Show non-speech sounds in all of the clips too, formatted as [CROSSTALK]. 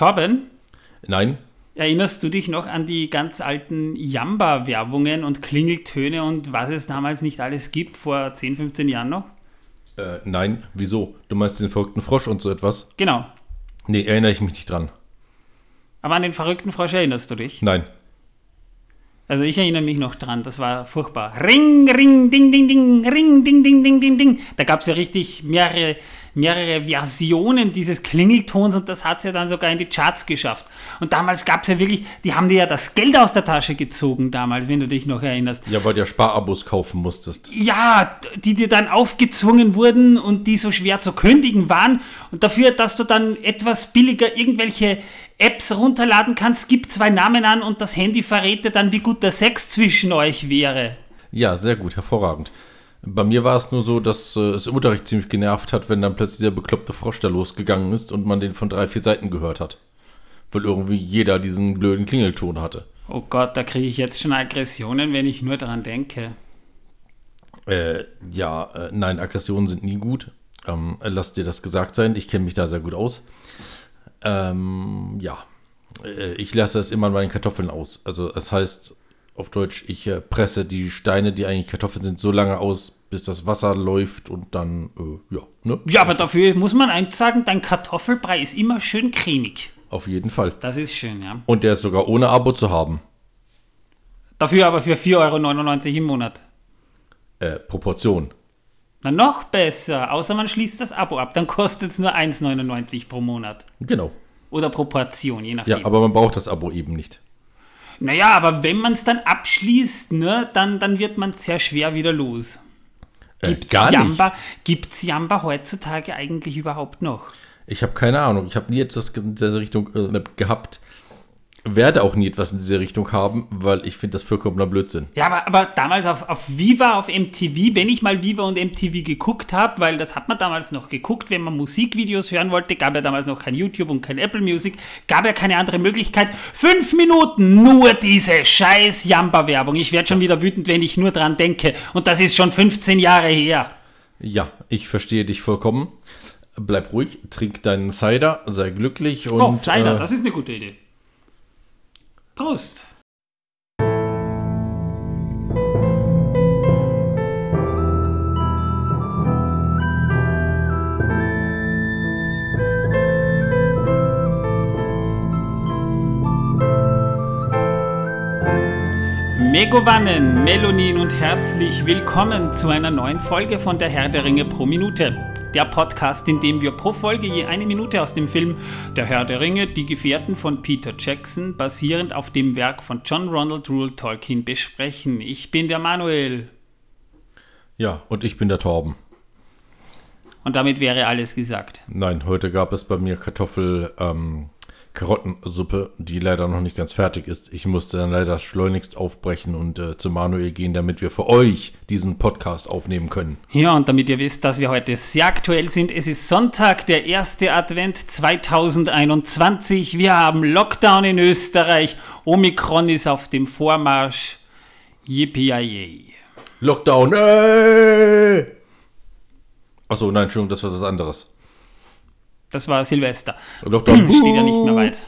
Torben, Nein, erinnerst du dich noch an die ganz alten Jamba-Werbungen und Klingeltöne und was es damals nicht alles gibt, vor 10, 15 Jahren noch? äh, nein, wieso? Du meinst den verrückten Frosch und so etwas? Genau. Nee, erinnere ich mich nicht dran. Aber an den verrückten Frosch erinnerst du dich? Nein. Also ich erinnere mich noch dran, das war furchtbar. Ring, ring, ding, ding, ding, ring, ding, ding, ding, ding, ding. Da gab es ja richtig mehrere, mehrere Versionen dieses Klingeltons und das hat es ja dann sogar in die Charts geschafft. Und damals gab es ja wirklich, die haben dir ja das Geld aus der Tasche gezogen damals, wenn du dich noch erinnerst. Ja, weil du ja Sparabos kaufen musstest. Ja, die dir dann aufgezwungen wurden und die so schwer zu kündigen waren. Und dafür, dass du dann etwas billiger irgendwelche Apps runterladen kannst, gib zwei Namen an und das Handy verrät dir dann, wie gut der Sex zwischen euch wäre. Ja, sehr gut, hervorragend. Bei mir war es nur so, dass äh, es im Unterricht ziemlich genervt hat, wenn dann plötzlich der bekloppte Frosch da losgegangen ist und man den von drei, vier Seiten gehört hat. Weil irgendwie jeder diesen blöden Klingelton hatte. Oh Gott, da kriege ich jetzt schon Aggressionen, wenn ich nur daran denke. Äh, ja, äh, nein, Aggressionen sind nie gut. Ähm, lass dir das gesagt sein. Ich kenne mich da sehr gut aus. Ähm, ja, äh, ich lasse es immer an meinen Kartoffeln aus. Also, es heißt auf Deutsch, ich äh, presse die Steine, die eigentlich Kartoffeln sind, so lange aus, bis das Wasser läuft und dann, äh, ja, ne? Ja, aber dafür muss man eins sagen, dein Kartoffelbrei ist immer schön cremig. Auf jeden Fall. Das ist schön, ja. Und der ist sogar ohne Abo zu haben. Dafür aber für 4,99 Euro im Monat. Äh, Proportion. Na, noch besser. Außer man schließt das Abo ab. Dann kostet es nur 1,99 pro Monat. Genau. Oder pro Portion, je nachdem. Ja, aber man braucht das Abo eben nicht. Naja, aber wenn man es dann abschließt, ne, dann, dann wird man sehr schwer wieder los. Äh, Gibt's gar Jamba, nicht. Gibt's Jamba heutzutage eigentlich überhaupt noch? Ich habe keine Ahnung. Ich habe nie etwas in dieser Richtung äh, gehabt. Werde auch nie etwas in diese Richtung haben, weil ich finde das vollkommener Blödsinn. Ja, aber, aber damals auf, auf Viva, auf MTV, wenn ich mal Viva und MTV geguckt habe, weil das hat man damals noch geguckt, wenn man Musikvideos hören wollte, gab ja damals noch kein YouTube und kein Apple Music, gab ja keine andere Möglichkeit. Fünf Minuten nur diese scheiß Jamba-Werbung. Ich werde schon wieder wütend, wenn ich nur dran denke. Und das ist schon 15 Jahre her. Ja, ich verstehe dich vollkommen. Bleib ruhig, trink deinen Cider, sei glücklich und. Oh, Cider, äh, das ist eine gute Idee. Prost. Megovanen, Melonin und herzlich willkommen zu einer neuen Folge von der Herr der Ringe pro Minute. Der Podcast, in dem wir pro Folge je eine Minute aus dem Film Der Herr der Ringe, die Gefährten von Peter Jackson, basierend auf dem Werk von John Ronald Rule Tolkien besprechen. Ich bin der Manuel ja, und ich bin der Torben. und damit wäre alles gesagt. Nein, heute gab es bei mir Kartoffel, ähm, Karottensuppe, die leider noch nicht ganz fertig ist. Ich musste dann leider schleunigst aufbrechen und äh, zu Manuel gehen, damit wir für euch diesen Podcast aufnehmen können. Ja, und damit ihr wisst, dass wir heute sehr aktuell sind, es ist Sonntag, der erste Advent 2021. Wir haben Lockdown in Österreich. Omikron ist auf dem Vormarsch. Yippie Lockdown, äh! Achso, nein, Entschuldigung, das war was anderes. Das war Silvester. Lockdown, [CLEARS THROAT] Steht ja nicht mehr weit.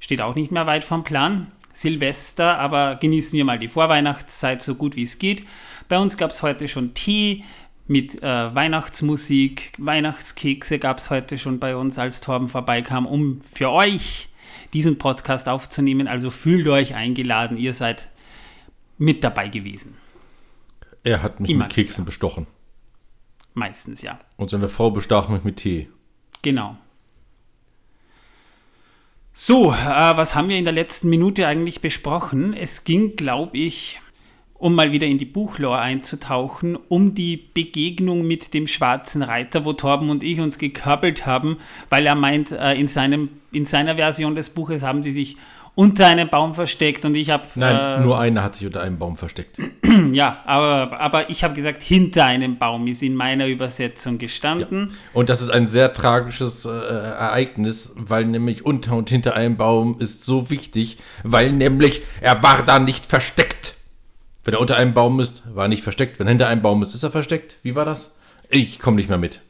Steht auch nicht mehr weit vom Plan. Silvester, aber genießen wir mal die Vorweihnachtszeit so gut wie es geht. Bei uns gab es heute schon Tee mit äh, Weihnachtsmusik. Weihnachtskekse gab es heute schon bei uns, als Torben vorbeikam, um für euch diesen Podcast aufzunehmen. Also fühlt euch eingeladen, ihr seid mit dabei gewesen. Er hat mich Immer mit Keksen bestochen. Meistens ja. Und seine Frau bestach mich mit Tee. Genau. So, äh, was haben wir in der letzten Minute eigentlich besprochen? Es ging, glaube ich, um mal wieder in die Buchlore einzutauchen, um die Begegnung mit dem schwarzen Reiter, wo Torben und ich uns gekabbelt haben, weil er meint, äh, in, seinem, in seiner Version des Buches haben sie sich unter einem Baum versteckt und ich habe Nein, äh, nur einer hat sich unter einem Baum versteckt. [CLEARS THROAT] ja, aber, aber ich habe gesagt, hinter einem Baum ist in meiner Übersetzung gestanden. Und das ist ein sehr tragisches äh, Ereignis, weil nämlich unter und hinter einem Baum ist so wichtig, weil nämlich er war da nicht versteckt. Wenn er unter einem Baum ist, war er nicht versteckt. Wenn er hinter einem Baum ist, ist er versteckt. Wie war das? Ich komme nicht mehr mit.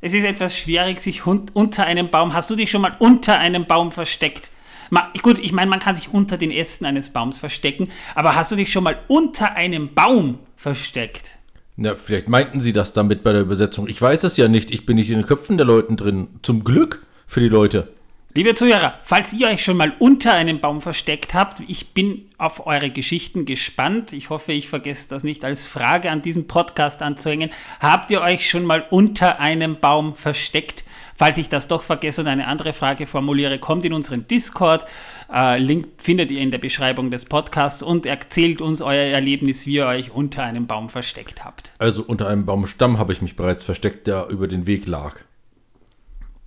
Es ist etwas schwierig, sich unter einem Baum. Hast du dich schon mal unter einem Baum versteckt? Ma, gut, ich meine, man kann sich unter den Ästen eines Baums verstecken, aber hast du dich schon mal unter einem Baum versteckt? Na, vielleicht meinten sie das damit bei der Übersetzung. Ich weiß es ja nicht. Ich bin nicht in den Köpfen der Leuten drin. Zum Glück für die Leute. Liebe Zuhörer, falls ihr euch schon mal unter einem Baum versteckt habt, ich bin auf eure Geschichten gespannt. Ich hoffe, ich vergesse das nicht als Frage an diesem Podcast anzuhängen. Habt ihr euch schon mal unter einem Baum versteckt? Falls ich das doch vergesse und eine andere Frage formuliere, kommt in unseren Discord. Äh, Link findet ihr in der Beschreibung des Podcasts und erzählt uns euer Erlebnis, wie ihr euch unter einem Baum versteckt habt. Also unter einem Baumstamm habe ich mich bereits versteckt, der über den Weg lag.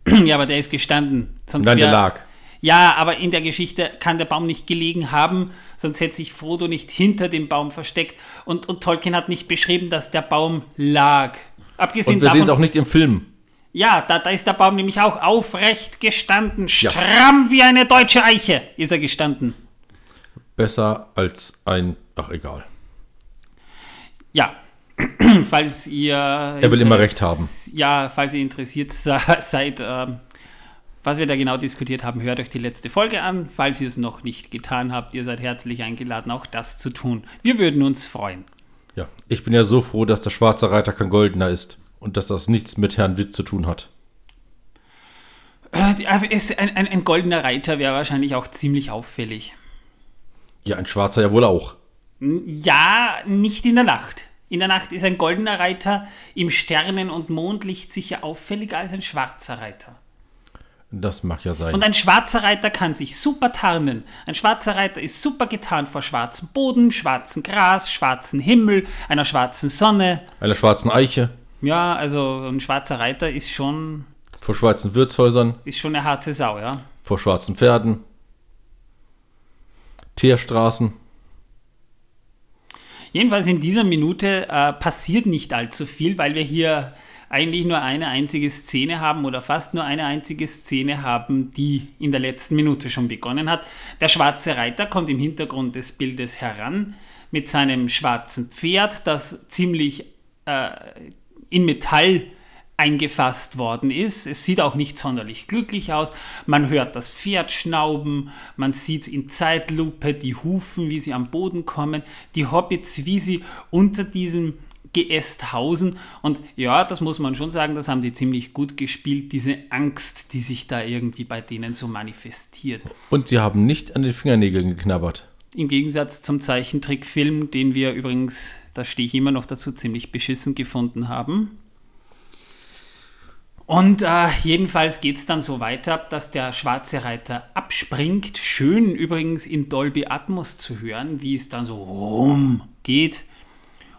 [CLEARS THROAT] ja, aber der ist gestanden. Sonst Nein, der lag. Ja, aber in der Geschichte kann der Baum nicht gelegen haben, sonst hätte sich Frodo nicht hinter dem Baum versteckt. Und, und Tolkien hat nicht beschrieben, dass der Baum lag. Abgesehen und wir sehen es auch nicht im Film. Ja, da, da ist der Baum nämlich auch aufrecht gestanden. Stramm ja. wie eine deutsche Eiche ist er gestanden. Besser als ein. Ach, egal. Ja, [CLEARS THROAT] falls ihr. Er will immer recht haben. Ja, falls ihr interessiert [LAUGHS] seid, äh, was wir da genau diskutiert haben, hört euch die letzte Folge an. Falls ihr es noch nicht getan habt, ihr seid herzlich eingeladen, auch das zu tun. Wir würden uns freuen. Ja, ich bin ja so froh, dass der schwarze Reiter kein goldener ist und dass das nichts mit Herrn Witt zu tun hat. Äh, ein, ein, ein goldener Reiter wäre wahrscheinlich auch ziemlich auffällig. Ja, ein schwarzer ja wohl auch. Ja, nicht in der Nacht. In der Nacht ist ein goldener Reiter im Sternen- und Mondlicht sicher auffälliger als ein schwarzer Reiter. Das mag ja sein. Und ein schwarzer Reiter kann sich super tarnen. Ein schwarzer Reiter ist super getarnt vor schwarzem Boden, schwarzem Gras, schwarzem Himmel, einer schwarzen Sonne. Einer schwarzen Eiche. Ja, also ein schwarzer Reiter ist schon. Vor schwarzen Wirtshäusern. Ist schon eine harte Sau, ja. Vor schwarzen Pferden. Teerstraßen. Jedenfalls in dieser Minute äh, passiert nicht allzu viel, weil wir hier eigentlich nur eine einzige Szene haben oder fast nur eine einzige Szene haben, die in der letzten Minute schon begonnen hat. Der schwarze Reiter kommt im Hintergrund des Bildes heran mit seinem schwarzen Pferd, das ziemlich äh, in Metall eingefasst worden ist. Es sieht auch nicht sonderlich glücklich aus. Man hört das Pferd schnauben, man sieht in Zeitlupe die Hufen, wie sie am Boden kommen, die Hobbits, wie sie unter diesem Geäst hausen. Und ja, das muss man schon sagen, das haben die ziemlich gut gespielt, diese Angst, die sich da irgendwie bei denen so manifestiert. Und sie haben nicht an den Fingernägeln geknabbert. Im Gegensatz zum Zeichentrickfilm, den wir übrigens, da stehe ich immer noch dazu, ziemlich beschissen gefunden haben. Und äh, jedenfalls geht es dann so weiter, dass der schwarze Reiter abspringt. Schön übrigens in Dolby Atmos zu hören, wie es dann so rum geht.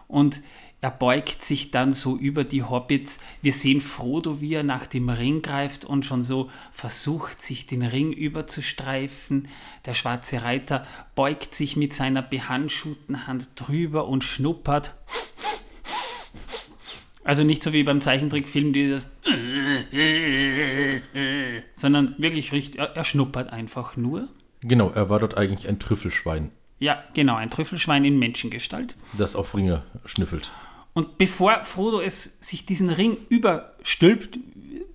Und er beugt sich dann so über die Hobbits. Wir sehen Frodo, wie er nach dem Ring greift und schon so versucht, sich den Ring überzustreifen. Der schwarze Reiter beugt sich mit seiner behandschuhten Hand drüber und schnuppert. Also nicht so wie beim Zeichentrickfilm, dieses sondern wirklich richtig, er, er schnuppert einfach nur. Genau, er war dort eigentlich ein Trüffelschwein. Ja, genau, ein Trüffelschwein in Menschengestalt. Das auf Ringe schnüffelt. Und bevor Frodo es sich diesen Ring überstülpt,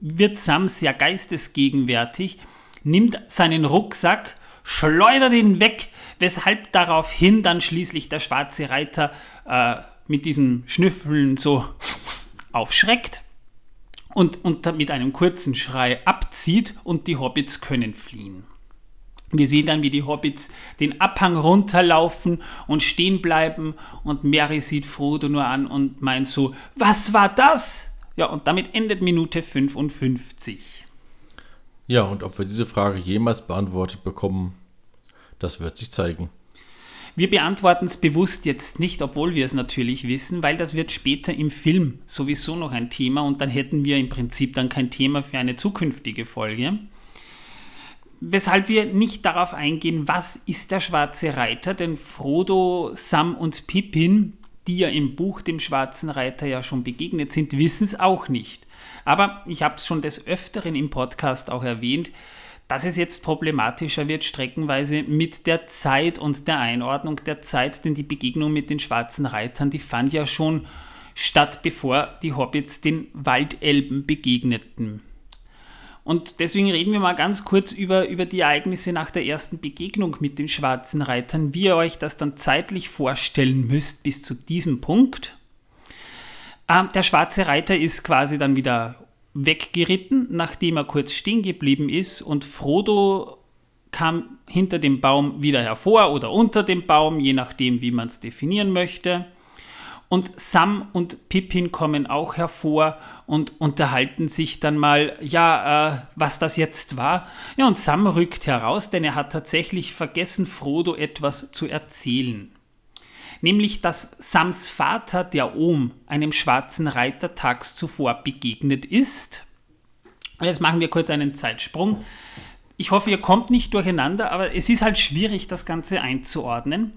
wird Sam sehr geistesgegenwärtig, nimmt seinen Rucksack, schleudert ihn weg, weshalb daraufhin dann schließlich der schwarze Reiter äh, mit diesem Schnüffeln so [LAUGHS] aufschreckt und, und mit einem kurzen Schrei abzieht und die Hobbits können fliehen. Wir sehen dann, wie die Hobbits den Abhang runterlaufen und stehen bleiben und Mary sieht Frodo nur an und meint so, was war das? Ja, und damit endet Minute 55. Ja, und ob wir diese Frage jemals beantwortet bekommen, das wird sich zeigen. Wir beantworten es bewusst jetzt nicht, obwohl wir es natürlich wissen, weil das wird später im Film sowieso noch ein Thema und dann hätten wir im Prinzip dann kein Thema für eine zukünftige Folge. Weshalb wir nicht darauf eingehen, was ist der schwarze Reiter, denn Frodo, Sam und Pippin, die ja im Buch dem schwarzen Reiter ja schon begegnet sind, wissen es auch nicht. Aber ich habe es schon des Öfteren im Podcast auch erwähnt, dass es jetzt problematischer wird, streckenweise mit der Zeit und der Einordnung der Zeit, denn die Begegnung mit den schwarzen Reitern, die fand ja schon statt bevor die Hobbits den Waldelben begegneten. Und deswegen reden wir mal ganz kurz über, über die Ereignisse nach der ersten Begegnung mit den schwarzen Reitern, wie ihr euch das dann zeitlich vorstellen müsst bis zu diesem Punkt. Ähm, der schwarze Reiter ist quasi dann wieder weggeritten, nachdem er kurz stehen geblieben ist und Frodo kam hinter dem Baum wieder hervor oder unter dem Baum, je nachdem, wie man es definieren möchte. Und Sam und Pippin kommen auch hervor und unterhalten sich dann mal, ja, äh, was das jetzt war. Ja, und Sam rückt heraus, denn er hat tatsächlich vergessen, Frodo etwas zu erzählen. Nämlich, dass Sams Vater, der Ohm, einem schwarzen Reiter tags zuvor begegnet ist. Jetzt machen wir kurz einen Zeitsprung. Ich hoffe, ihr kommt nicht durcheinander, aber es ist halt schwierig, das Ganze einzuordnen.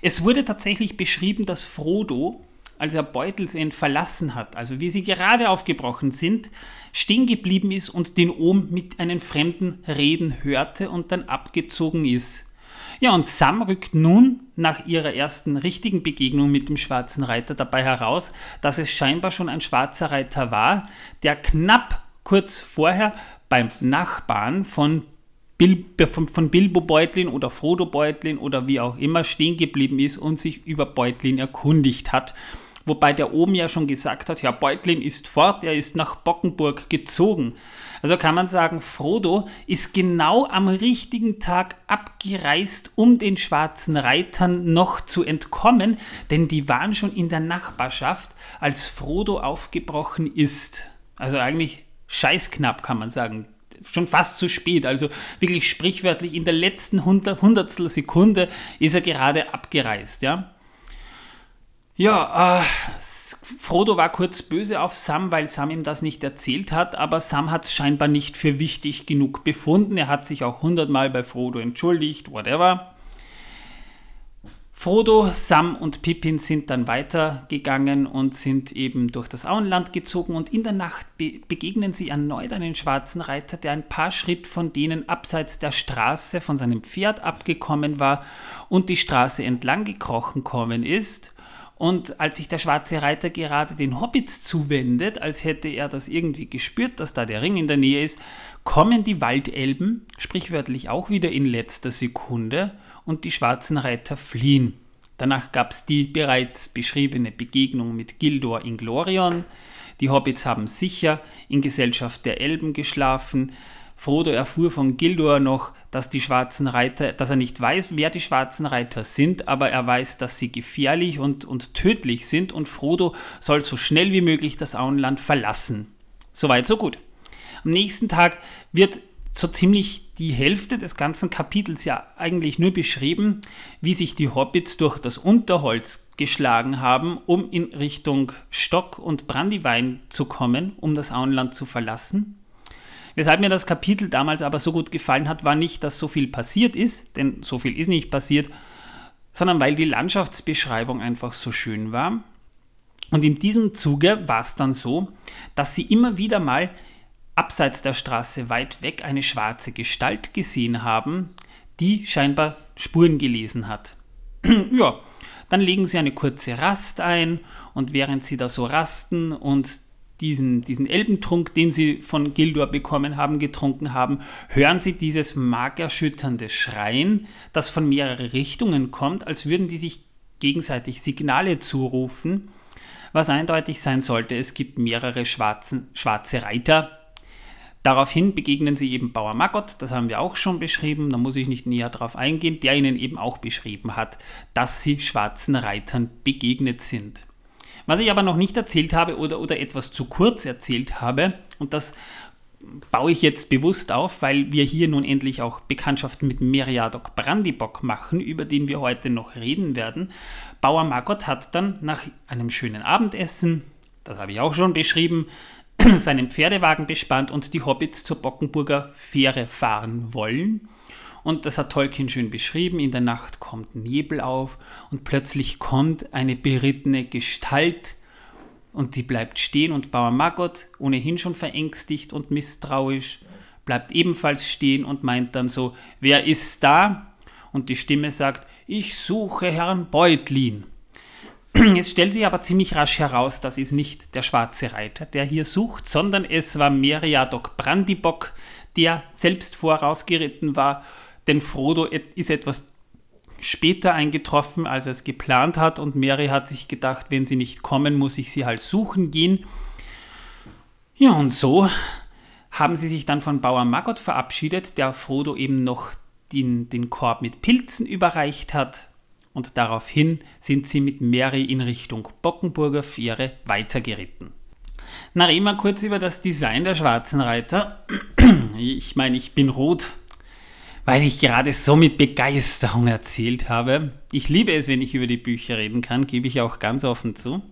Es wurde tatsächlich beschrieben, dass Frodo als er Beutelsend verlassen hat, also wie sie gerade aufgebrochen sind, stehen geblieben ist und den Ohm mit einem Fremden reden hörte und dann abgezogen ist. Ja, und Sam rückt nun nach ihrer ersten richtigen Begegnung mit dem schwarzen Reiter dabei heraus, dass es scheinbar schon ein schwarzer Reiter war, der knapp kurz vorher beim Nachbarn von, Bil von, von Bilbo Beutlin oder Frodo Beutlin oder wie auch immer stehen geblieben ist und sich über Beutlin erkundigt hat wobei der oben ja schon gesagt hat, Herr Beutlin ist fort, er ist nach Bockenburg gezogen. Also kann man sagen, Frodo ist genau am richtigen Tag abgereist, um den schwarzen Reitern noch zu entkommen, denn die waren schon in der Nachbarschaft, als Frodo aufgebrochen ist. Also eigentlich scheißknapp, kann man sagen schon fast zu spät. Also wirklich sprichwörtlich in der letzten Hundertstel Sekunde ist er gerade abgereist. Ja? Ja, äh, Frodo war kurz böse auf Sam, weil Sam ihm das nicht erzählt hat, aber Sam hat es scheinbar nicht für wichtig genug befunden. Er hat sich auch hundertmal bei Frodo entschuldigt, whatever. Frodo, Sam und Pippin sind dann weitergegangen und sind eben durch das Auenland gezogen und in der Nacht be begegnen sie erneut einen schwarzen Reiter, der ein paar Schritt von denen abseits der Straße von seinem Pferd abgekommen war und die Straße entlang gekrochen kommen ist und als sich der schwarze Reiter gerade den Hobbits zuwendet, als hätte er das irgendwie gespürt, dass da der Ring in der Nähe ist, kommen die Waldelben, sprichwörtlich auch wieder in letzter Sekunde, und die schwarzen Reiter fliehen. Danach gab es die bereits beschriebene Begegnung mit Gildor in Glorion. Die Hobbits haben sicher in Gesellschaft der Elben geschlafen. Frodo erfuhr von Gildor noch, dass die schwarzen Reiter, dass er nicht weiß, wer die schwarzen Reiter sind, aber er weiß, dass sie gefährlich und, und tödlich sind und Frodo soll so schnell wie möglich das Auenland verlassen. Soweit, so gut. Am nächsten Tag wird so ziemlich die Hälfte des ganzen Kapitels ja eigentlich nur beschrieben, wie sich die Hobbits durch das Unterholz geschlagen haben, um in Richtung Stock und Brandywein zu kommen, um das Auenland zu verlassen. Weshalb mir das Kapitel damals aber so gut gefallen hat, war nicht, dass so viel passiert ist, denn so viel ist nicht passiert, sondern weil die Landschaftsbeschreibung einfach so schön war. Und in diesem Zuge war es dann so, dass sie immer wieder mal abseits der Straße weit weg eine schwarze Gestalt gesehen haben, die scheinbar Spuren gelesen hat. [CLEARS THROAT] ja, dann legen sie eine kurze Rast ein und während sie da so rasten und diesen, diesen Elbentrunk, den sie von Gildor bekommen haben, getrunken haben, hören sie dieses markerschütternde Schreien, das von mehreren Richtungen kommt, als würden die sich gegenseitig Signale zurufen, was eindeutig sein sollte, es gibt mehrere schwarzen, schwarze Reiter. Daraufhin begegnen sie eben Bauer Maggot, das haben wir auch schon beschrieben, da muss ich nicht näher darauf eingehen, der ihnen eben auch beschrieben hat, dass sie schwarzen Reitern begegnet sind. Was ich aber noch nicht erzählt habe oder, oder etwas zu kurz erzählt habe, und das baue ich jetzt bewusst auf, weil wir hier nun endlich auch Bekanntschaften mit Meriadoc Brandybock machen, über den wir heute noch reden werden. Bauer Margot hat dann nach einem schönen Abendessen, das habe ich auch schon beschrieben, [CLEARS THROAT] seinen Pferdewagen bespannt und die Hobbits zur Bockenburger Fähre fahren wollen. Und das hat Tolkien schön beschrieben. In der Nacht kommt Nebel auf und plötzlich kommt eine berittene Gestalt und die bleibt stehen und Bauer Maggot, ohnehin schon verängstigt und misstrauisch, bleibt ebenfalls stehen und meint dann so, wer ist da? Und die Stimme sagt, ich suche Herrn Beutlin. [CLEARS THROAT] Es stellt sich aber ziemlich rasch heraus, das ist nicht der schwarze Reiter, der hier sucht, sondern es war Meriadoc Brandybock, der selbst vorausgeritten war, denn Frodo ist etwas später eingetroffen, als er es geplant hat und Mary hat sich gedacht, wenn sie nicht kommen, muss ich sie halt suchen gehen. Ja, und so haben sie sich dann von Bauer Maggot verabschiedet, der Frodo eben noch den, den Korb mit Pilzen überreicht hat. Und daraufhin sind sie mit Mary in Richtung Bockenburger Fähre weitergeritten. Na, reden wir kurz über das Design der schwarzen Reiter. Ich meine, ich bin rot, weil ich gerade so mit Begeisterung erzählt habe. Ich liebe es, wenn ich über die Bücher reden kann, gebe ich auch ganz offen zu.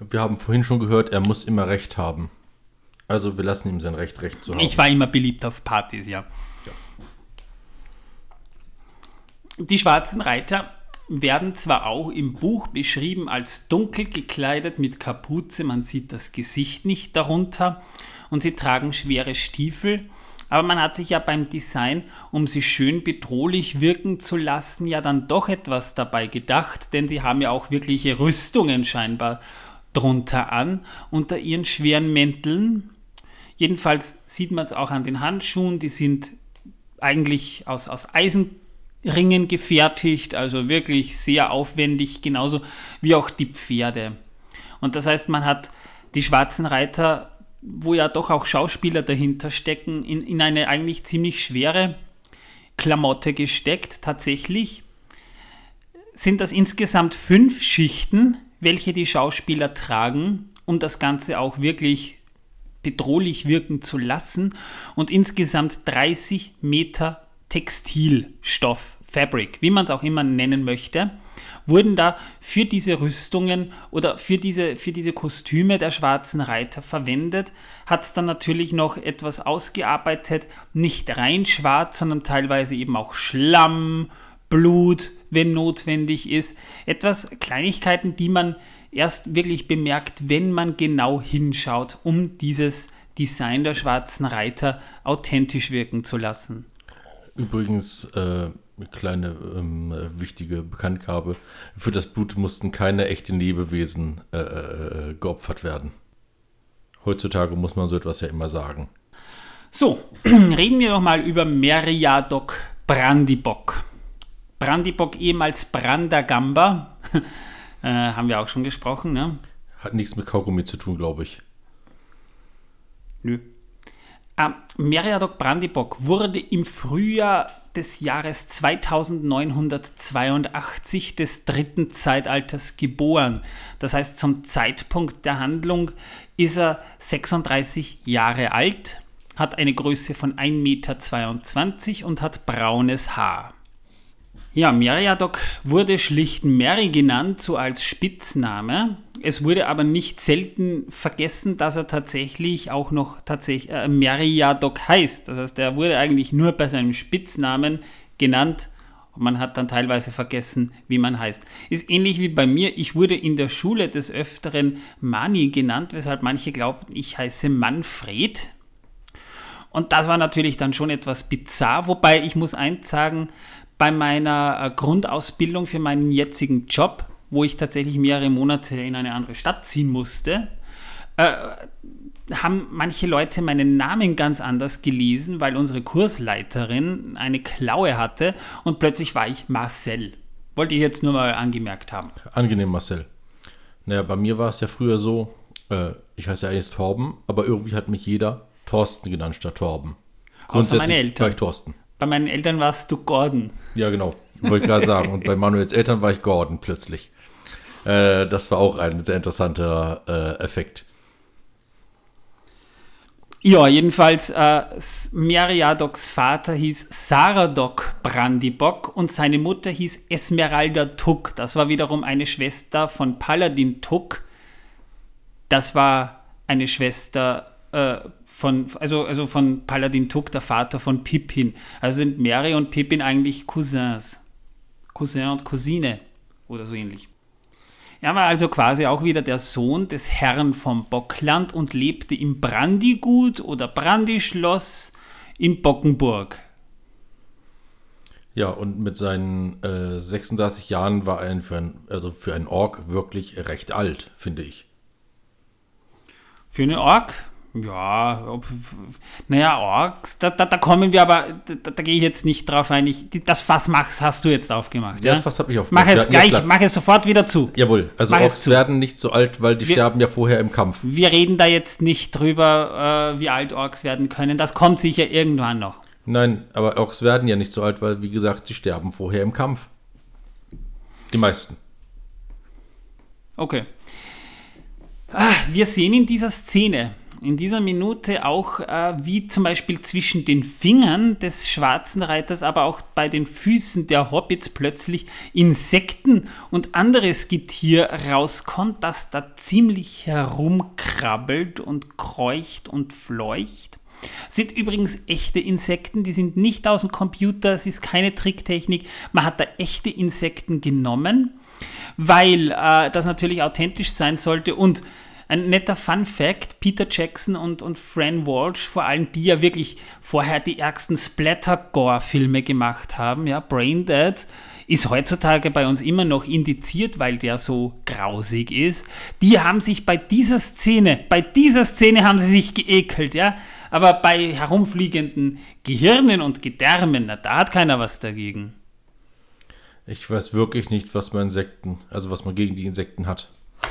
Wir haben vorhin schon gehört, er muss immer Recht haben. Also wir lassen ihm sein Recht, Recht zu haben. Ich war immer beliebt auf Partys, ja. ja. Die schwarzen Reiter werden zwar auch im Buch beschrieben als dunkel gekleidet mit Kapuze, man sieht das Gesicht nicht darunter und sie tragen schwere Stiefel, aber man hat sich ja beim Design, um sie schön bedrohlich wirken zu lassen, ja dann doch etwas dabei gedacht, denn sie haben ja auch wirkliche Rüstungen scheinbar drunter an, unter ihren schweren Mänteln. Jedenfalls sieht man es auch an den Handschuhen, die sind eigentlich aus, aus Eisenringen gefertigt, also wirklich sehr aufwendig, genauso wie auch die Pferde. Und das heißt, man hat die schwarzen Reiter, wo ja doch auch Schauspieler dahinter stecken, in, in eine eigentlich ziemlich schwere Klamotte gesteckt. Tatsächlich sind das insgesamt fünf Schichten, welche die Schauspieler tragen, um das Ganze auch wirklich bedrohlich wirken zu lassen und insgesamt 30 Meter Textilstoff, Fabric, wie man es auch immer nennen möchte, wurden da für diese Rüstungen oder für diese, für diese Kostüme der schwarzen Reiter verwendet. Hat es dann natürlich noch etwas ausgearbeitet, nicht rein schwarz, sondern teilweise eben auch Schlamm, Blut, wenn notwendig ist. Etwas Kleinigkeiten, die man erst wirklich bemerkt, wenn man genau hinschaut, um dieses Design der schwarzen Reiter authentisch wirken zu lassen. Übrigens, äh, kleine ähm, wichtige Bekanntgabe, für das Blut mussten keine echten Lebewesen äh, äh, geopfert werden. Heutzutage muss man so etwas ja immer sagen. So, [CLEARS THROAT] reden wir doch mal über Meriadoc Brandybock. Brandybock, ehemals Brandagamba, [LAUGHS] äh, haben wir auch schon gesprochen. Ne? Hat nichts mit Kaugummi zu tun, glaube ich. Nö. Ähm, Meriadoc Brandybock wurde im Frühjahr des Jahres 2982 des dritten Zeitalters geboren. Das heißt, zum Zeitpunkt der Handlung ist er 36 Jahre alt, hat eine Größe von 1,22 Meter und hat braunes Haar. Ja, Meriadoc wurde schlicht Mary genannt, so als Spitzname. Es wurde aber nicht selten vergessen, dass er tatsächlich auch noch tatsächlich äh, Meriadoc heißt. Das heißt, er wurde eigentlich nur bei seinem Spitznamen genannt und man hat dann teilweise vergessen, wie man heißt. Ist ähnlich wie bei mir. Ich wurde in der Schule des Öfteren Mani genannt, weshalb manche glaubten, ich heiße Manfred. Und das war natürlich dann schon etwas bizarr, wobei ich muss eins sagen, bei meiner äh, Grundausbildung für meinen jetzigen Job, wo ich tatsächlich mehrere Monate in eine andere Stadt ziehen musste, äh, haben manche Leute meinen Namen ganz anders gelesen, weil unsere Kursleiterin eine Klaue hatte und plötzlich war ich Marcel. Wollte ich jetzt nur mal angemerkt haben. Angenehm, Marcel. Naja, bei mir war es ja früher so, äh, ich heiße ja eigentlich Torben, aber irgendwie hat mich jeder Thorsten genannt statt Torben. Grundsätzlich Außer meine Eltern. war ich Thorsten. Bei meinen Eltern warst du Gordon. Ja, genau. Wollte ich gerade sagen. Und bei [LAUGHS] Manuels Eltern war ich Gordon plötzlich. Äh, das war auch ein sehr interessanter äh, Effekt. Ja, jedenfalls, äh, Meriadocs Vater hieß Saradoc Brandybock und seine Mutter hieß Esmeralda Tuck. Das war wiederum eine Schwester von Paladin Tuck. Das war eine Schwester äh, von, also, also von Paladin Tuck, der Vater von Pippin. Also sind Mary und Pippin eigentlich Cousins. Cousin und Cousine oder so ähnlich. Er war also quasi auch wieder der Sohn des Herrn vom Bockland und lebte im Brandigut oder Brandischloss in Bockenburg. Ja, und mit seinen äh, 36 Jahren war er für, ein, also für einen Ork wirklich recht alt, finde ich. Für einen Ork? Ja, ob, naja, Orks, da, da, da, kommen wir aber, da, da gehe ich jetzt nicht drauf ein. Ich, das Fass machst, hast du jetzt aufgemacht. Ja, ja? das Fass habe ich aufgemacht. Mach es gleich, mach es sofort wieder zu. Jawohl, also Mach Orks werden nicht so alt, weil die Wir- sterben ja vorher im Kampf. Wir reden da jetzt nicht drüber, äh, wie alt Orks werden können. Das kommt sicher irgendwann noch. Nein, aber Orks werden ja nicht so alt, weil, wie gesagt, sie sterben vorher im Kampf. Die meisten. Okay. Ah, wir sehen in dieser Szene, in dieser Minute auch, äh, wie zum Beispiel zwischen den Fingern des schwarzen Reiters, aber auch bei den Füßen der Hobbits plötzlich Insekten und anderes Getier rauskommt, das da ziemlich herumkrabbelt und kreucht und fleucht. Sind übrigens echte Insekten, die sind nicht aus dem Computer, es ist keine Tricktechnik. Man hat da echte Insekten genommen, weil äh, das natürlich authentisch sein sollte. Und ein netter Fun Fact: Peter Jackson und, und Fran Walsh, vor allem die ja wirklich vorher die ärgsten Splatter-Gore-Filme gemacht haben, ja, Braindead ist heutzutage bei uns immer noch indiziert, weil der so grausig ist. Die haben sich bei dieser Szene, bei dieser Szene haben sie sich geekelt, ja. Aber bei herumfliegenden Gehirnen und Gedärmen, na, da hat keiner was dagegen. Ich weiß wirklich nicht, was man Insekten, also was man gegen die Insekten hat.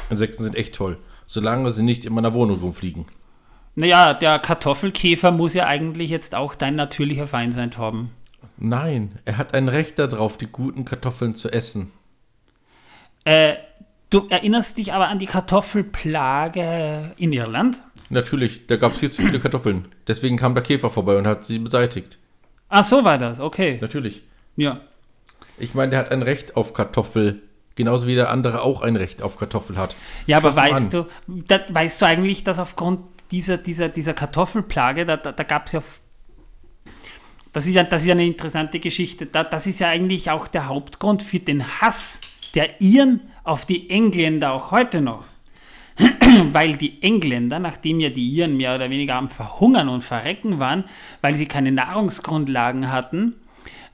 Insekten sind echt toll, solange sie nicht in meiner Wohnung rumfliegen. Naja, der Kartoffelkäfer muss ja eigentlich jetzt auch dein natürlicher Feind sein, Torben. Nein, er hat ein Recht darauf, die guten Kartoffeln zu essen. Äh, du erinnerst dich aber an die Kartoffelplage in Irland? Natürlich, da gab es viel zu viele Kartoffeln. Deswegen kam der Käfer vorbei und hat sie beseitigt. Ach, so war das, okay. Natürlich. Ja. Ich meine, der hat ein Recht auf Kartoffel. Genauso wie der andere auch ein Recht auf Kartoffel hat. Ja, aber weißt an. du, da, weißt du eigentlich, dass aufgrund dieser, dieser, dieser Kartoffelplage, da, da, da gab es ja. Das ist ja, das ist eine interessante Geschichte. Da, das ist ja eigentlich auch der Hauptgrund für den Hass der Iren auf die Engländer auch heute noch. [CLEARS THROAT] weil die Engländer, nachdem ja die Iren mehr oder weniger am Verhungern und Verrecken waren, weil sie keine Nahrungsgrundlagen hatten,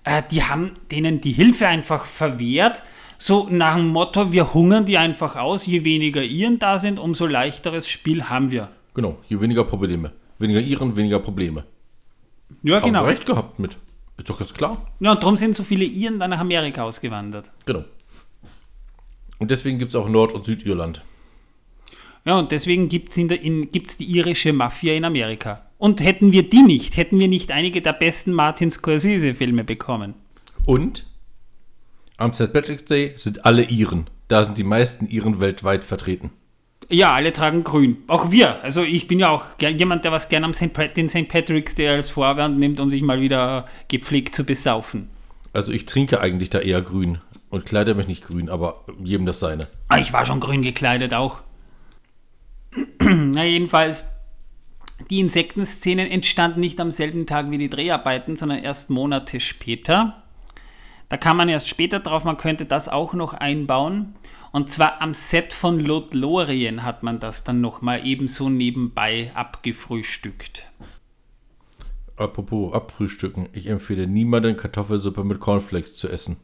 äh, die haben denen die Hilfe einfach verwehrt. So nach dem Motto, wir hungern die einfach aus, je weniger Iren da sind, umso leichteres Spiel haben wir. Genau, je weniger Probleme. Weniger Iren, weniger Probleme. Ja, Haben sie recht gehabt mit. Ist doch ganz klar. Ja, und darum sind so viele Iren dann nach Amerika ausgewandert. Genau. Und deswegen gibt es auch Nord- und Südirland. Ja, und deswegen gibt es in in, gibt's die irische Mafia in Amerika. Und hätten wir die nicht, hätten wir nicht einige der besten Martin Scorsese-Filme bekommen. Und am St. Patrick's Day sind alle Iren. Da sind die meisten Iren weltweit vertreten. Ja, alle tragen grün. Auch wir. Also ich bin ja auch jemand, der was gerne am St. Pat den St. Patrick's Day als Vorwand nimmt, um sich mal wieder gepflegt zu besaufen. Also ich trinke eigentlich da eher grün und kleide mich nicht grün, aber jedem das seine. Ah, ich war schon grün gekleidet auch. [CLEARS THROAT] Na, jedenfalls, die Insektenszenen entstanden nicht am selben Tag wie die Dreharbeiten, sondern erst Monate später. Da kam man erst später drauf, man könnte das auch noch einbauen. Und zwar am Set von Lothlorien hat man das dann nochmal ebenso nebenbei abgefrühstückt. Apropos abfrühstücken, ich empfehle niemanden Kartoffelsuppe mit Cornflakes zu essen.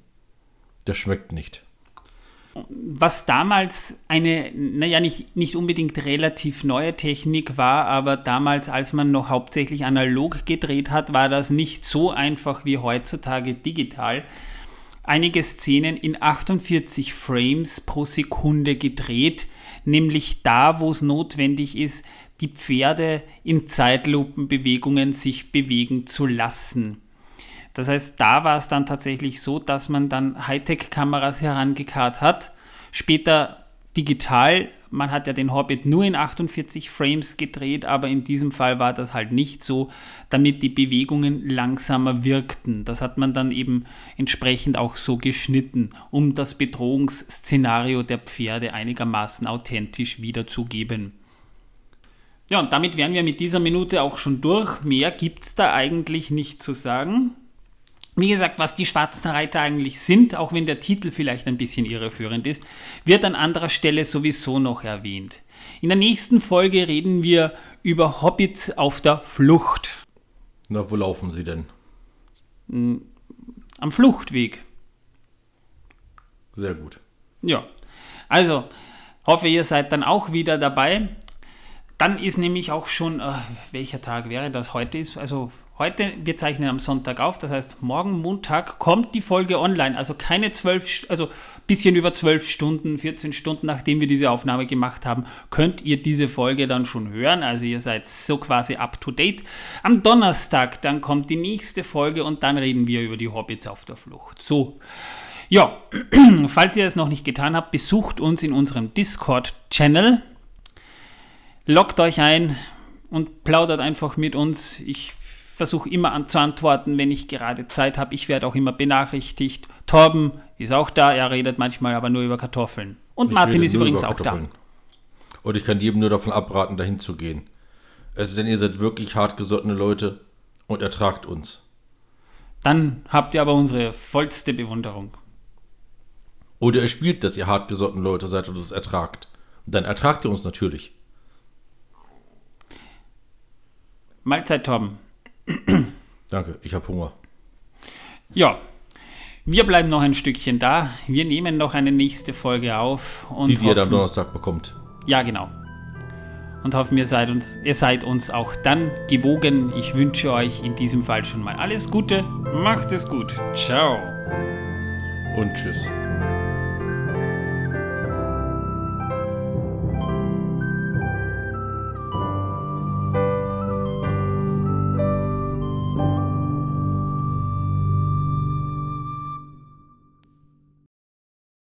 Das schmeckt nicht. was damals eine, naja, nicht, nicht unbedingt relativ neue Technik war, aber damals, als man noch hauptsächlich analog gedreht hat, war das nicht so einfach wie heutzutage digital. Einige Szenen in 48 Frames pro Sekunde gedreht, nämlich da, wo es notwendig ist, die Pferde in Zeitlupenbewegungen sich bewegen zu lassen. Das heißt, da war es dann tatsächlich so, dass man dann Hightech-Kameras herangekarrt hat. Später digital. Man hat ja den Hobbit nur in 48 Frames gedreht, aber in diesem Fall war das halt nicht so, damit die Bewegungen langsamer wirkten. Das hat man dann eben entsprechend auch so geschnitten, um das Bedrohungsszenario der Pferde einigermaßen authentisch wiederzugeben. Ja, und damit wären wir mit dieser Minute auch schon durch. Mehr gibt es da eigentlich nicht zu sagen. Wie gesagt, was die schwarzen Reiter eigentlich sind, auch wenn der Titel vielleicht ein bisschen irreführend ist, wird an anderer Stelle sowieso noch erwähnt. In der nächsten Folge reden wir über Hobbits auf der Flucht. Na, wo laufen sie denn? am Fluchtweg. Sehr gut. Ja, also hoffe, ihr seid dann auch wieder dabei. Dann ist nämlich auch schon, äh, welcher Tag wäre das? Heute ist, also heute, wir zeichnen am Sonntag auf, das heißt, morgen Montag kommt die Folge online. Also keine zwölf, also bisschen über zwölf Stunden, 14 Stunden, nachdem wir diese Aufnahme gemacht haben, könnt ihr diese Folge dann schon hören. Also ihr seid so quasi up to date. Am Donnerstag dann kommt die nächste Folge und dann reden wir über die Hobbits auf der Flucht. So. Ja, [CLEARS THROAT] falls ihr es noch nicht getan habt, besucht uns in unserem Discord-Channel loggt euch ein und plaudert einfach mit uns. Ich versuche immer an, zu antworten, wenn ich gerade Zeit habe. Ich werde auch immer benachrichtigt. Torben ist auch da, er redet manchmal aber nur über Kartoffeln. Und Ich Martin ist übrigens auch da. Und ich kann jedem nur davon abraten, dahin zu gehen. Es denn ihr seid wirklich hartgesottene Leute und ertragt uns. Dann habt ihr aber unsere vollste Bewunderung. Oder ihr spielt, dass ihr hartgesottene Leute seid und uns ertragt. Dann ertragt ihr uns natürlich. Mahlzeit, Torben. [CLEARS THROAT] Danke, ich habe Hunger. Ja, wir bleiben noch ein Stückchen da. Wir nehmen noch eine nächste Folge auf. Und Die, die ihr dann am hoffen- Donnerstag bekommt. Ja, genau. Und hoffen, ihr seid, uns, ihr seid uns auch dann gewogen. Ich wünsche euch in diesem Fall schon mal alles Gute. Macht es gut. Ciao. Und tschüss.